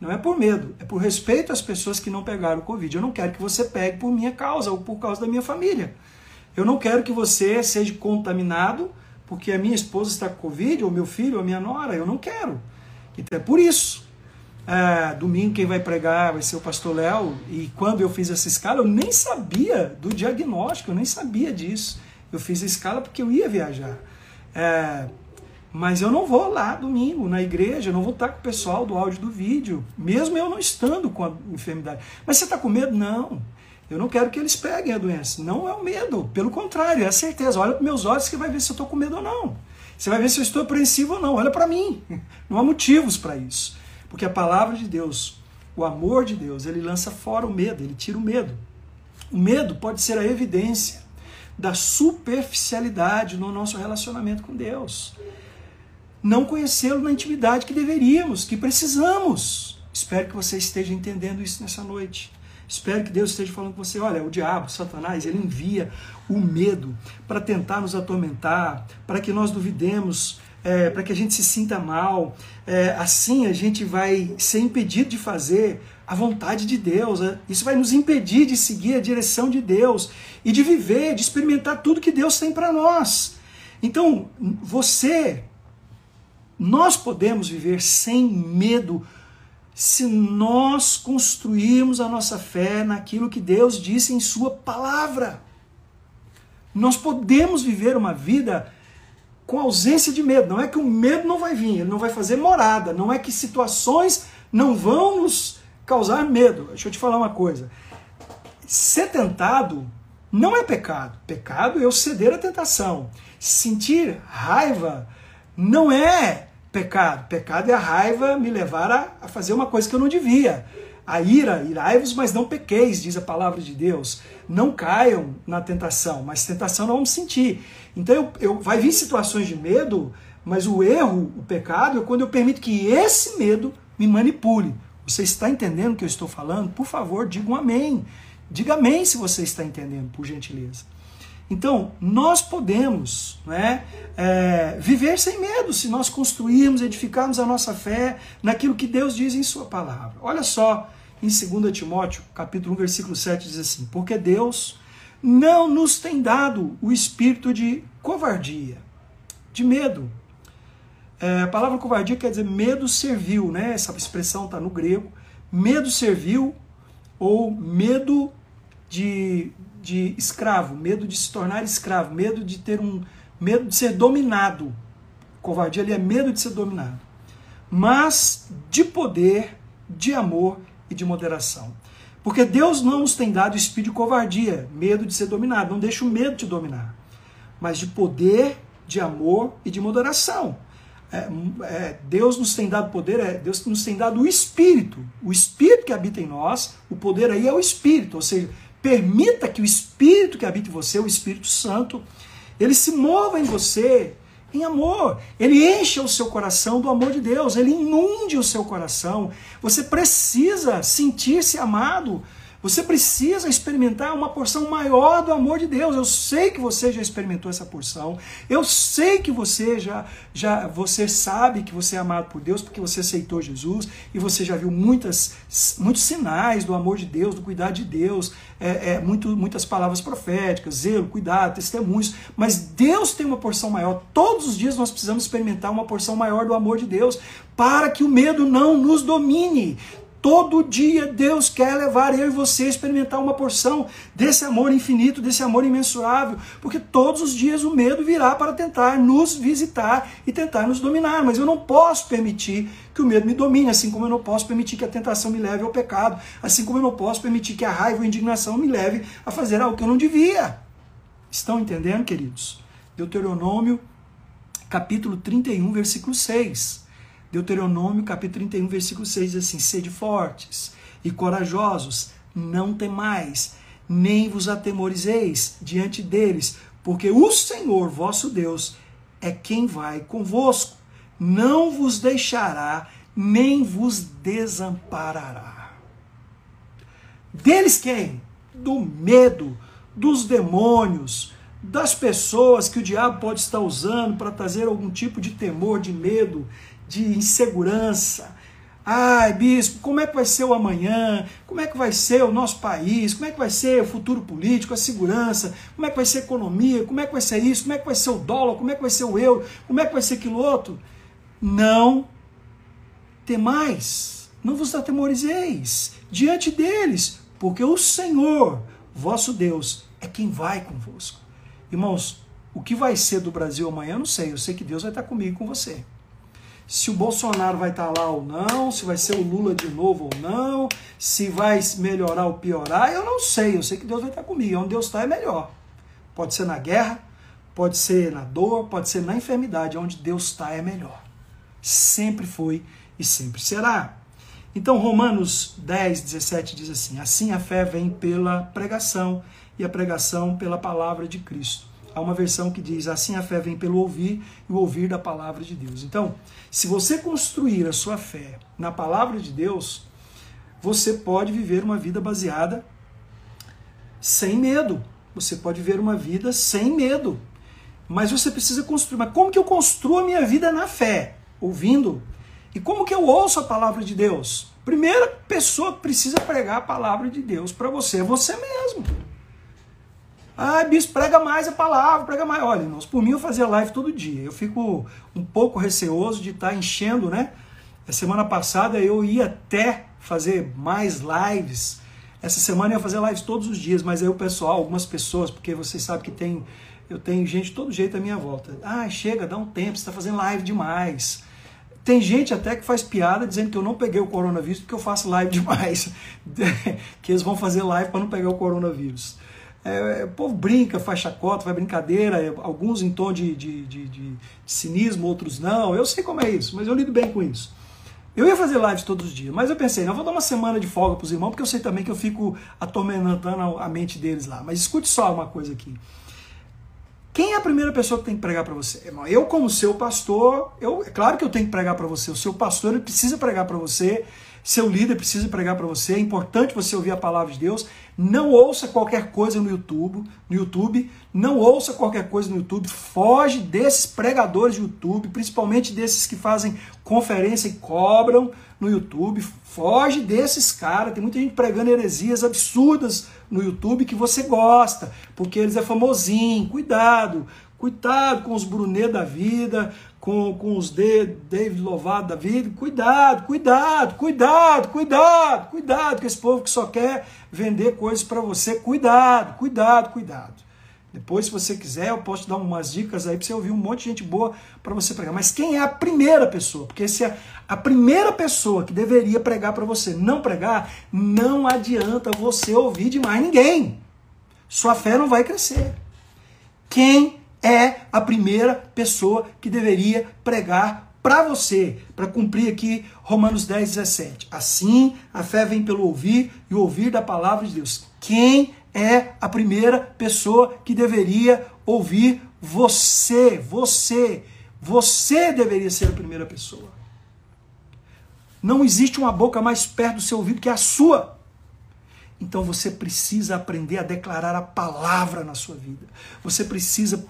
Não é por medo, é por respeito às pessoas que não pegaram o Covid. Eu não quero que você pegue por minha causa ou por causa da minha família. Eu não quero que você seja contaminado porque a minha esposa está com Covid, ou meu filho, ou a minha nora. Eu não quero. Então é por isso. É, domingo quem vai pregar vai ser o pastor Léo. E quando eu fiz essa escala, eu nem sabia do diagnóstico, eu nem sabia disso. Eu fiz a escala porque eu ia viajar. É, mas eu não vou lá domingo na igreja, eu não vou estar com o pessoal do áudio do vídeo, mesmo eu não estando com a enfermidade. Mas você está com medo? Não. Eu não quero que eles peguem a doença. Não é o medo, pelo contrário, é a certeza. Olha para meus olhos que vai ver se eu estou com medo ou não. Você vai ver se eu estou apreensivo ou não. Olha para mim. Não há motivos para isso. Porque a palavra de Deus, o amor de Deus, ele lança fora o medo, ele tira o medo. O medo pode ser a evidência da superficialidade no nosso relacionamento com Deus não conhecê-lo na intimidade que deveríamos, que precisamos. Espero que você esteja entendendo isso nessa noite. Espero que Deus esteja falando com você. Olha, o diabo, Satanás, ele envia o medo para tentar nos atormentar, para que nós duvidemos, é, para que a gente se sinta mal. É, assim a gente vai ser impedido de fazer a vontade de Deus. Né? Isso vai nos impedir de seguir a direção de Deus e de viver, de experimentar tudo que Deus tem para nós. Então, você nós podemos viver sem medo se nós construirmos a nossa fé naquilo que Deus disse em Sua palavra. Nós podemos viver uma vida com ausência de medo. Não é que o medo não vai vir, ele não vai fazer morada. Não é que situações não vão nos causar medo. Deixa eu te falar uma coisa. Ser tentado não é pecado. Pecado é eu ceder à tentação. Sentir raiva não é pecado. Pecado é a raiva me levar a, a fazer uma coisa que eu não devia. A ira, irai-vos, mas não pequeis, diz a palavra de Deus. Não caiam na tentação, mas tentação não vamos sentir. Então eu, eu, vai vir situações de medo, mas o erro, o pecado, é quando eu permito que esse medo me manipule. Você está entendendo o que eu estou falando? Por favor, diga um amém. Diga amém se você está entendendo, por gentileza. Então, nós podemos né, é, viver sem medo se nós construirmos, edificarmos a nossa fé naquilo que Deus diz em Sua palavra. Olha só, em 2 Timóteo, capítulo 1, versículo 7, diz assim: Porque Deus não nos tem dado o espírito de covardia, de medo. É, a palavra covardia quer dizer medo servil, né? Essa expressão está no grego. Medo servil ou medo de de escravo, medo de se tornar escravo, medo de ter um medo de ser dominado. Covardia ali é medo de ser dominado. Mas de poder, de amor e de moderação. Porque Deus não nos tem dado espírito de covardia, medo de ser dominado. Não deixa o medo te dominar. Mas de poder, de amor e de moderação. É, é, Deus nos tem dado poder, é, Deus nos tem dado o Espírito. O Espírito que habita em nós, o poder aí é o Espírito. Ou seja, Permita que o Espírito que habita em você, o Espírito Santo, ele se mova em você em amor. Ele encha o seu coração do amor de Deus, ele inunde o seu coração. Você precisa sentir-se amado. Você precisa experimentar uma porção maior do amor de Deus. Eu sei que você já experimentou essa porção. Eu sei que você já, já você sabe que você é amado por Deus porque você aceitou Jesus e você já viu muitas, muitos sinais do amor de Deus, do cuidado de Deus, é, é, muito, muitas palavras proféticas, zelo, cuidado, testemunhos. Mas Deus tem uma porção maior. Todos os dias nós precisamos experimentar uma porção maior do amor de Deus para que o medo não nos domine Todo dia Deus quer levar eu e você a experimentar uma porção desse amor infinito, desse amor imensurável, porque todos os dias o medo virá para tentar nos visitar e tentar nos dominar, mas eu não posso permitir que o medo me domine, assim como eu não posso permitir que a tentação me leve ao pecado, assim como eu não posso permitir que a raiva ou a indignação me leve a fazer algo que eu não devia. Estão entendendo, queridos? Deuteronômio, capítulo 31, versículo 6. Deuteronômio capítulo 31, versículo 6 diz assim: Sede fortes e corajosos, não temais, nem vos atemorizeis diante deles, porque o Senhor vosso Deus é quem vai convosco, não vos deixará, nem vos desamparará. Deles quem? Do medo, dos demônios, das pessoas que o diabo pode estar usando para trazer algum tipo de temor, de medo, de insegurança. Ai, bispo, como é que vai ser o amanhã? Como é que vai ser o nosso país? Como é que vai ser o futuro político, a segurança? Como é que vai ser a economia? Como é que vai ser isso? Como é que vai ser o dólar? Como é que vai ser o euro? Como é que vai ser aquilo outro? Não temais, não vos atemorizeis diante deles, porque o Senhor, vosso Deus, é quem vai convosco. Irmãos, o que vai ser do Brasil amanhã, eu não sei. Eu sei que Deus vai estar comigo e com você se o Bolsonaro vai estar lá ou não, se vai ser o Lula de novo ou não, se vai melhorar ou piorar, eu não sei. Eu sei que Deus vai estar comigo. Onde Deus está é melhor. Pode ser na guerra, pode ser na dor, pode ser na enfermidade. Onde Deus está é melhor. Sempre foi e sempre será. Então, Romanos 10, 17 diz assim: Assim a fé vem pela pregação, e a pregação pela palavra de Cristo. Há uma versão que diz: assim a fé vem pelo ouvir e o ouvir da palavra de Deus. Então, se você construir a sua fé na palavra de Deus, você pode viver uma vida baseada sem medo. Você pode viver uma vida sem medo. Mas você precisa construir. Mas como que eu construo a minha vida na fé? Ouvindo. E como que eu ouço a palavra de Deus? Primeira pessoa que precisa pregar a palavra de Deus para você é você mesmo. Ah, bispo, prega mais a palavra, prega mais. Olha, irmãos, por mim eu fazia live todo dia. Eu fico um pouco receoso de estar tá enchendo, né? A semana passada eu ia até fazer mais lives. Essa semana eu ia fazer lives todos os dias, mas aí o pessoal, algumas pessoas, porque vocês sabem que tem, eu tenho gente de todo jeito à minha volta. Ah, chega, dá um tempo, você está fazendo live demais. Tem gente até que faz piada dizendo que eu não peguei o coronavírus porque eu faço live demais. que eles vão fazer live para não pegar o coronavírus. É, o povo brinca, faz chacota, faz brincadeira, é, alguns em tom de, de, de, de, cinismo, outros não. Eu sei como é isso, mas eu lido bem com isso. Eu ia fazer lives todos os dias, mas eu pensei, não, vou dar uma semana de folga para os irmãos, porque eu sei também que eu fico atormentando a mente deles lá. Mas escute só uma coisa aqui. Quem é a primeira pessoa que tem que pregar para você? Eu, como seu pastor, eu, é claro que eu tenho que pregar para você. O seu pastor ele precisa pregar para você. Seu líder precisa pregar para você. É importante você ouvir a palavra de Deus. Não ouça qualquer coisa no YouTube, no YouTube, não ouça qualquer coisa no YouTube, foge desses pregadores de YouTube, principalmente desses que fazem conferência e cobram no YouTube, foge desses caras, tem muita gente pregando heresias absurdas no YouTube que você gosta, porque eles é famosinho, cuidado, cuidado com os Brunet da vida, com, com os D, David Lovato da vida, cuidado, cuidado, cuidado, cuidado, cuidado com esse povo que só quer vender coisas para você, cuidado, cuidado, cuidado. Depois, se você quiser, eu posso te dar umas dicas aí para você ouvir um monte de gente boa para você pregar. Mas quem é a primeira pessoa? Porque se é a primeira pessoa que deveria pregar para você não pregar, não adianta você ouvir de mais ninguém. Sua fé não vai crescer. Quem é a primeira pessoa que deveria pregar para você, para cumprir aqui Romanos 10, 17. Assim, a fé vem pelo ouvir e ouvir da palavra de Deus. Quem é a primeira pessoa que deveria ouvir você? Você. Você deveria ser a primeira pessoa. Não existe uma boca mais perto do seu ouvido que a sua. Então você precisa aprender a declarar a palavra na sua vida. Você precisa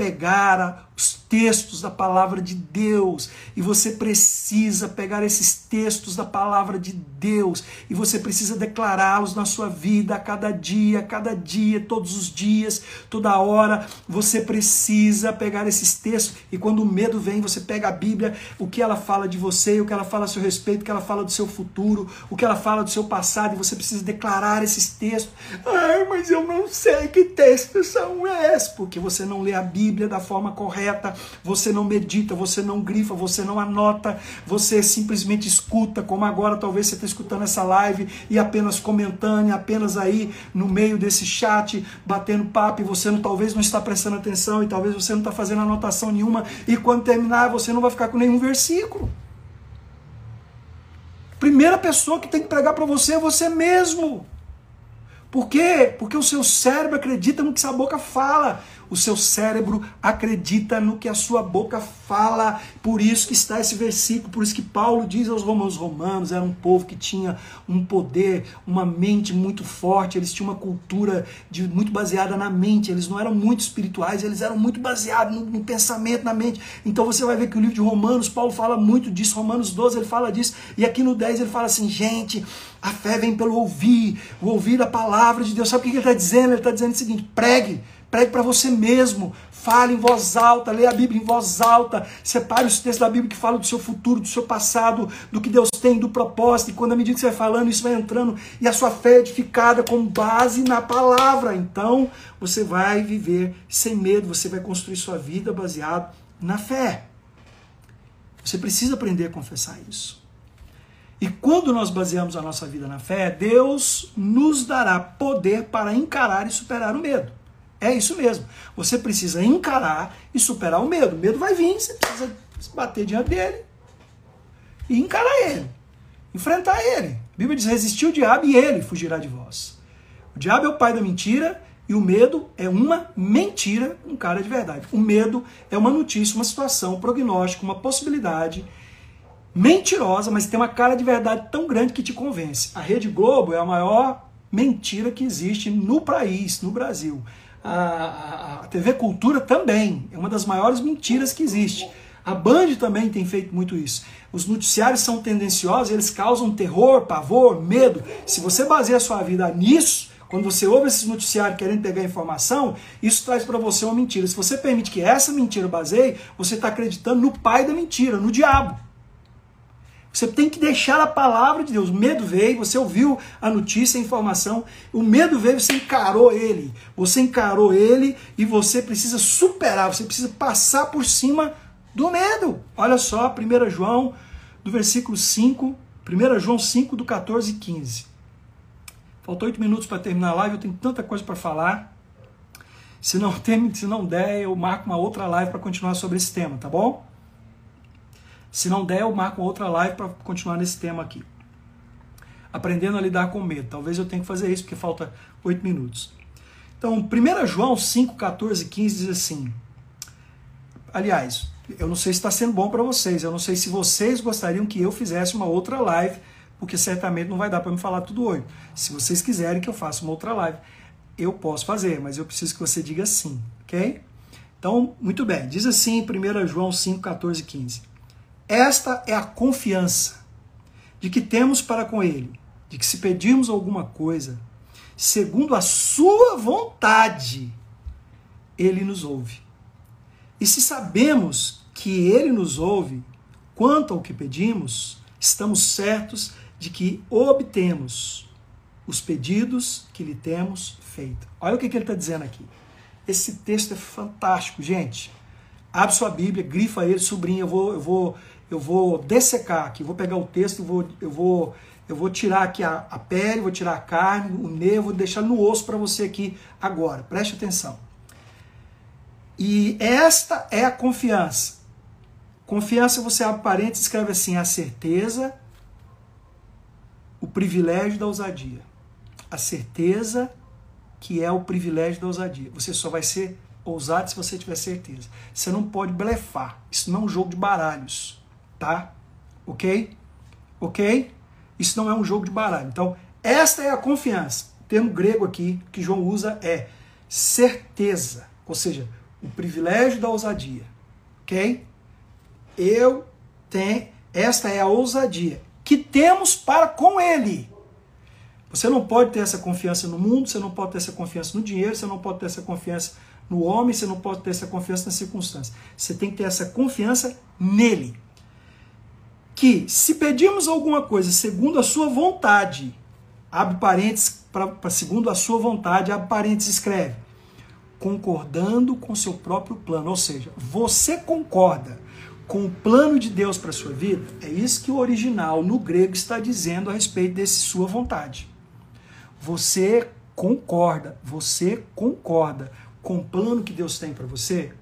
pegar os textos da palavra de Deus. E você precisa pegar esses textos da palavra de Deus. E você precisa declará-los na sua vida a cada dia, a cada dia, todos os dias, toda hora. Você precisa pegar esses textos. E quando o medo vem, você pega a Bíblia, o que ela fala de você, o que ela fala a seu respeito, o que ela fala do seu futuro, o que ela fala do seu passado. E você precisa declarar esses textos. Ai, mas eu não sei que textos são esses, porque você não lê a Bíblia da forma correta, você não medita, você não grifa, você não anota, você simplesmente escuta, como agora talvez você está escutando essa live e apenas comentando, apenas aí no meio desse chat, batendo papo, e você não, talvez não está prestando atenção, e talvez você não está fazendo anotação nenhuma, e quando terminar você não vai ficar com nenhum versículo. Primeira pessoa que tem que pregar para você é você mesmo. Por quê? Porque o seu cérebro acredita no que sua boca fala. O seu cérebro acredita no que a sua boca fala. Por isso que está esse versículo, por isso que Paulo diz aos romanos, romanos era um povo que tinha um poder, uma mente muito forte, eles tinham uma cultura de, muito baseada na mente, eles não eram muito espirituais, eles eram muito baseados no, no pensamento, na mente. Então você vai ver que o livro de Romanos, Paulo fala muito disso, Romanos 12 ele fala disso, e aqui no 10 ele fala assim, gente, a fé vem pelo ouvir, o ouvir a palavra de Deus. Sabe o que ele está dizendo? Ele está dizendo o seguinte: pregue, pregue para você mesmo, fale em voz alta, leia a Bíblia em voz alta, separe os textos da Bíblia que falam do seu futuro, do seu passado, do que Deus tem, do propósito. E quando à medida que você vai falando, isso vai entrando e a sua fé é edificada com base na palavra. Então você vai viver sem medo, você vai construir sua vida baseado na fé. Você precisa aprender a confessar isso. E quando nós baseamos a nossa vida na fé, Deus nos dará poder para encarar e superar o medo. É isso mesmo. Você precisa encarar e superar o medo. O medo vai vir, você precisa bater diante dele e encarar ele, enfrentar ele. A Bíblia diz: resistir o diabo e ele fugirá de vós. O diabo é o pai da mentira e o medo é uma mentira, um cara de verdade. O medo é uma notícia, uma situação, um prognóstico, uma possibilidade mentirosa, mas tem uma cara de verdade tão grande que te convence. A Rede Globo é a maior mentira que existe no país, no Brasil. A, a, a TV Cultura também é uma das maiores mentiras que existe. A Band também tem feito muito isso. Os noticiários são tendenciosos, eles causam terror, pavor, medo. Se você baseia a sua vida nisso, quando você ouve esses noticiários querendo pegar informação, isso traz para você uma mentira. Se você permite que essa mentira baseie, você está acreditando no pai da mentira, no diabo. Você tem que deixar a palavra de Deus. O medo veio, você ouviu a notícia, a informação. O medo veio, você encarou ele. Você encarou ele e você precisa superar, você precisa passar por cima do medo. Olha só, 1 João, do versículo 5, 1 João 5, do 14 e 15. Faltou oito minutos para terminar a live, eu tenho tanta coisa para falar. Se não, tem, se não der, eu marco uma outra live para continuar sobre esse tema, tá bom? Se não der, eu marco outra live para continuar nesse tema aqui. Aprendendo a lidar com medo. Talvez eu tenha que fazer isso porque falta oito minutos. Então, 1 João 5, 14 15 diz assim. Aliás, eu não sei se está sendo bom para vocês. Eu não sei se vocês gostariam que eu fizesse uma outra live, porque certamente não vai dar para me falar tudo hoje. Se vocês quiserem que eu faça uma outra live, eu posso fazer, mas eu preciso que você diga sim, ok? Então, muito bem. Diz assim 1 João 5, 14 15. Esta é a confiança de que temos para com Ele, de que se pedirmos alguma coisa, segundo a Sua vontade, Ele nos ouve. E se sabemos que Ele nos ouve, quanto ao que pedimos, estamos certos de que obtemos os pedidos que lhe temos feito. Olha o que, que ele está dizendo aqui. Esse texto é fantástico, gente. Abre sua Bíblia, grifa ele, sobrinha. Eu vou, eu vou, eu vou dessecar aqui, vou pegar o texto, vou, eu vou eu vou tirar aqui a, a pele, vou tirar a carne, o nervo, vou deixar no osso para você aqui agora. Preste atenção. E esta é a confiança. Confiança, você abre parênteses, escreve assim: a certeza, o privilégio da ousadia. A certeza que é o privilégio da ousadia. Você só vai ser ousado se você tiver certeza. Você não pode blefar. Isso não é um jogo de baralhos tá? Ok? Ok? Isso não é um jogo de baralho. Então, esta é a confiança. O termo grego aqui que João usa é certeza, ou seja, o privilégio da ousadia, ok? Eu tenho, esta é a ousadia que temos para com Ele. Você não pode ter essa confiança no mundo, você não pode ter essa confiança no dinheiro, você não pode ter essa confiança no homem, você não pode ter essa confiança nas circunstâncias. Você tem que ter essa confiança nele. Que se pedirmos alguma coisa segundo a sua vontade, abre parênteses para segundo a sua vontade, abre parênteses escreve, concordando com seu próprio plano, ou seja, você concorda com o plano de Deus para a sua vida, é isso que o original no grego está dizendo a respeito desse sua vontade. Você concorda, você concorda com o plano que Deus tem para você?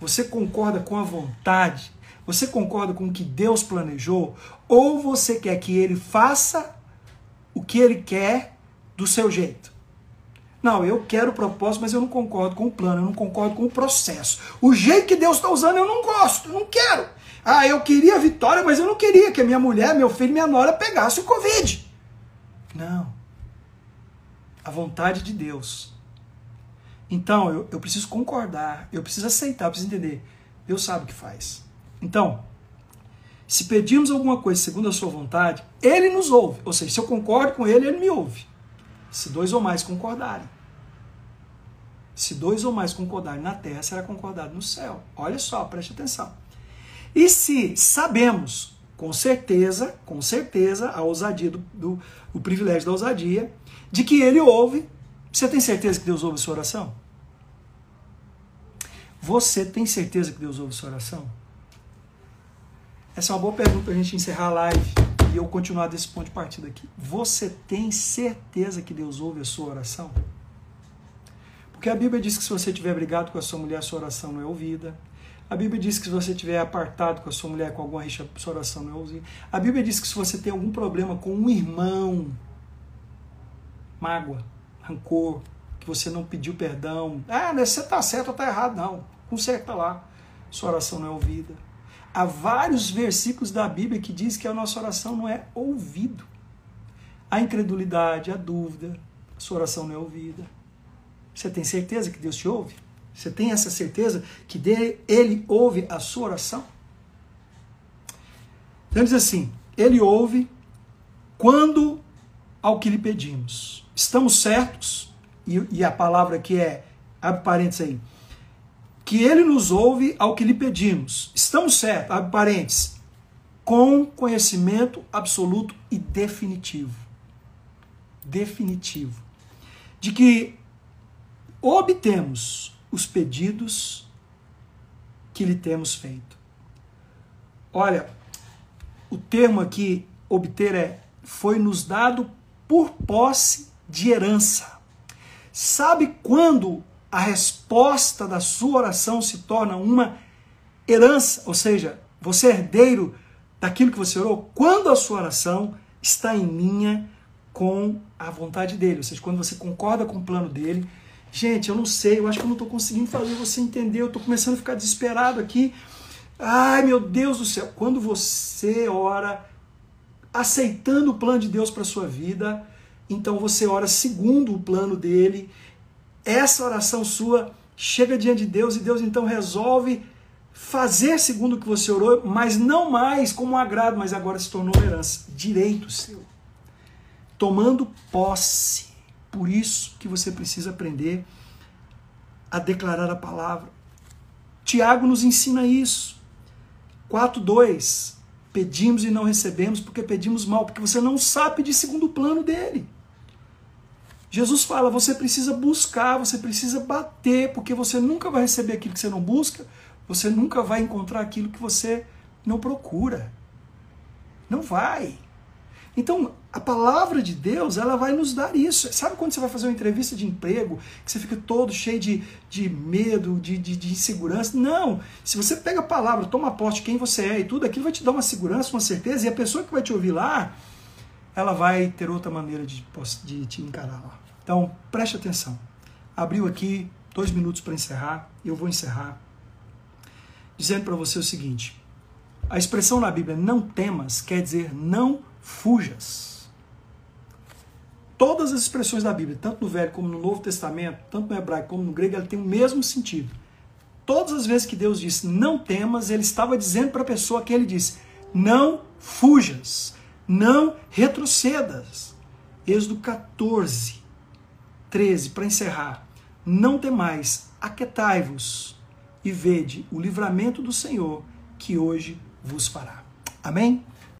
Você concorda com a vontade? Você concorda com o que Deus planejou? Ou você quer que ele faça o que ele quer do seu jeito? Não, eu quero o propósito, mas eu não concordo com o plano, eu não concordo com o processo. O jeito que Deus está usando eu não gosto, eu não quero. Ah, eu queria a vitória, mas eu não queria que a minha mulher, meu filho, minha nora pegasse o Covid. Não. A vontade de Deus então, eu, eu preciso concordar, eu preciso aceitar, eu preciso entender. Deus sabe o que faz. Então, se pedirmos alguma coisa segundo a sua vontade, ele nos ouve. Ou seja, se eu concordo com ele, ele me ouve. Se dois ou mais concordarem. Se dois ou mais concordarem na terra, será concordado no céu. Olha só, preste atenção. E se sabemos, com certeza, com certeza, a ousadia do, do o privilégio da ousadia, de que ele ouve você tem certeza que Deus ouve a sua oração? Você tem certeza que Deus ouve sua oração? Essa é uma boa pergunta para a gente encerrar a live e eu continuar desse ponto de partida aqui. Você tem certeza que Deus ouve a sua oração? Porque a Bíblia diz que se você tiver brigado com a sua mulher, a sua oração não é ouvida. A Bíblia diz que se você tiver apartado com a sua mulher com alguma rixa, a sua oração não é ouvida. A Bíblia diz que se você tem algum problema com um irmão, mágoa, rancor, que você não pediu perdão. Ah, né, você está certo ou está errado. Não, conserta lá. Sua oração não é ouvida. Há vários versículos da Bíblia que diz que a nossa oração não é ouvida. A incredulidade, a dúvida, a sua oração não é ouvida. Você tem certeza que Deus te ouve? Você tem essa certeza que Ele ouve a sua oração? Então diz assim: Ele ouve quando ao que lhe pedimos. Estamos certos, e, e a palavra aqui é, abre parênteses aí, que ele nos ouve ao que lhe pedimos. Estamos certos, abre parênteses, com conhecimento absoluto e definitivo. Definitivo. De que obtemos os pedidos que lhe temos feito. Olha, o termo aqui, obter, é foi nos dado por posse de herança. Sabe quando a resposta da sua oração se torna uma herança, ou seja, você é herdeiro daquilo que você orou? Quando a sua oração está em linha com a vontade dele, ou seja, quando você concorda com o plano dele. Gente, eu não sei, eu acho que eu não estou conseguindo fazer você entender, eu estou começando a ficar desesperado aqui. Ai, meu Deus do céu, quando você ora aceitando o plano de Deus para sua vida, então você ora segundo o plano dele. Essa oração sua chega diante de Deus e Deus então resolve fazer segundo o que você orou, mas não mais como um agrado, mas agora se tornou herança, direito seu. Tomando posse. Por isso que você precisa aprender a declarar a palavra. Tiago nos ensina isso. 4:2 Pedimos e não recebemos porque pedimos mal, porque você não sabe de segundo plano dele. Jesus fala: você precisa buscar, você precisa bater, porque você nunca vai receber aquilo que você não busca, você nunca vai encontrar aquilo que você não procura. Não vai. Então, a palavra de Deus, ela vai nos dar isso. Sabe quando você vai fazer uma entrevista de emprego, que você fica todo cheio de, de medo, de, de, de insegurança? Não. Se você pega a palavra, toma posse de quem você é e tudo, aquilo vai te dar uma segurança, uma certeza, e a pessoa que vai te ouvir lá, ela vai ter outra maneira de, de te encarar lá. Então, preste atenção. Abriu aqui dois minutos para encerrar, eu vou encerrar dizendo para você o seguinte: a expressão na Bíblia não temas quer dizer não fujas. Todas as expressões da Bíblia, tanto no Velho como no Novo Testamento, tanto no hebraico como no grego, ela tem o mesmo sentido. todas as vezes que Deus disse não temas, ele estava dizendo para a pessoa que ele disse: não fujas, não retrocedas. Êxodo 14, 13, para encerrar. Não temais, aquetai-vos e vede o livramento do Senhor que hoje vos fará. Amém?